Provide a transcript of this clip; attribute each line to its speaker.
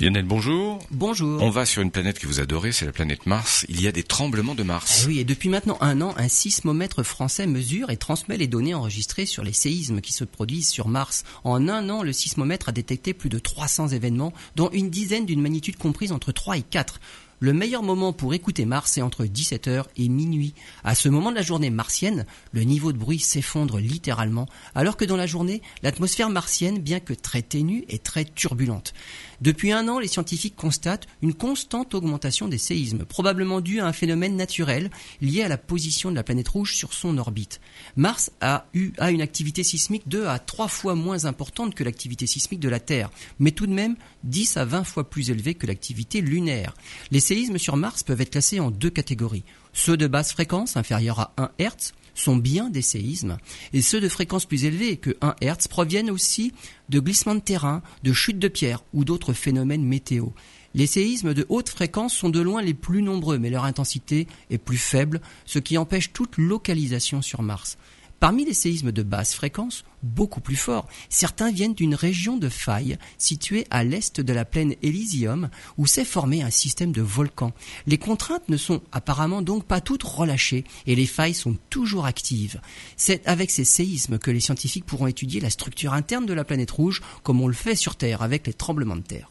Speaker 1: Lionel, bonjour.
Speaker 2: Bonjour.
Speaker 1: On va sur une planète que vous adorez, c'est la planète Mars. Il y a des tremblements de Mars.
Speaker 2: Eh oui, et depuis maintenant un an, un sismomètre français mesure et transmet les données enregistrées sur les séismes qui se produisent sur Mars. En un an, le sismomètre a détecté plus de 300 événements, dont une dizaine d'une magnitude comprise entre 3 et 4. Le meilleur moment pour écouter Mars est entre 17h et minuit. À ce moment de la journée martienne, le niveau de bruit s'effondre littéralement, alors que dans la journée, l'atmosphère martienne, bien que très ténue, est très turbulente. Depuis un an, les scientifiques constatent une constante augmentation des séismes, probablement due à un phénomène naturel lié à la position de la planète rouge sur son orbite. Mars a eu une activité sismique deux à trois fois moins importante que l'activité sismique de la Terre, mais tout de même 10 à 20 fois plus élevée que l'activité lunaire. Les séismes sur Mars peuvent être classés en deux catégories. Ceux de basse fréquence, inférieurs à 1 Hz, sont bien des séismes, et ceux de fréquence plus élevée que 1 Hz proviennent aussi de glissements de terrain, de chutes de pierres ou d'autres phénomènes météo. Les séismes de haute fréquence sont de loin les plus nombreux, mais leur intensité est plus faible, ce qui empêche toute localisation sur Mars. Parmi les séismes de basse fréquence, beaucoup plus forts, certains viennent d'une région de faille située à l'est de la plaine Elysium où s'est formé un système de volcans. Les contraintes ne sont apparemment donc pas toutes relâchées et les failles sont toujours actives. C'est avec ces séismes que les scientifiques pourront étudier la structure interne de la planète rouge comme on le fait sur Terre avec les tremblements de terre.